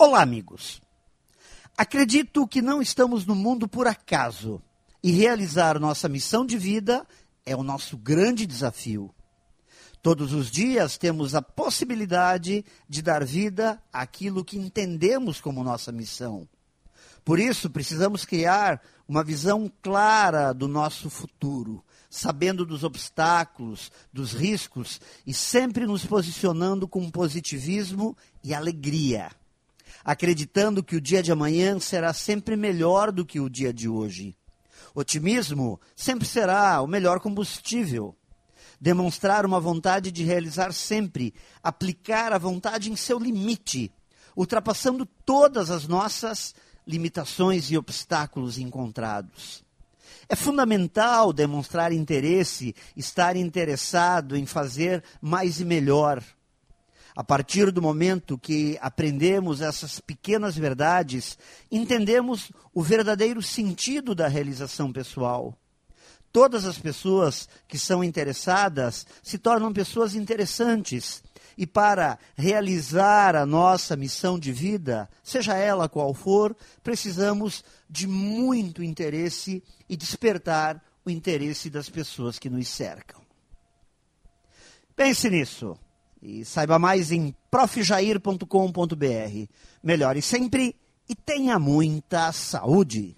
Olá, amigos. Acredito que não estamos no mundo por acaso e realizar nossa missão de vida é o nosso grande desafio. Todos os dias temos a possibilidade de dar vida àquilo que entendemos como nossa missão. Por isso, precisamos criar uma visão clara do nosso futuro, sabendo dos obstáculos, dos riscos e sempre nos posicionando com positivismo e alegria acreditando que o dia de amanhã será sempre melhor do que o dia de hoje. Otimismo sempre será o melhor combustível. Demonstrar uma vontade de realizar sempre, aplicar a vontade em seu limite, ultrapassando todas as nossas limitações e obstáculos encontrados. É fundamental demonstrar interesse, estar interessado em fazer mais e melhor a partir do momento que aprendemos essas pequenas verdades, entendemos o verdadeiro sentido da realização pessoal. Todas as pessoas que são interessadas se tornam pessoas interessantes. E para realizar a nossa missão de vida, seja ela qual for, precisamos de muito interesse e despertar o interesse das pessoas que nos cercam. Pense nisso. E saiba mais em profjair.com.br. Melhore sempre e tenha muita saúde.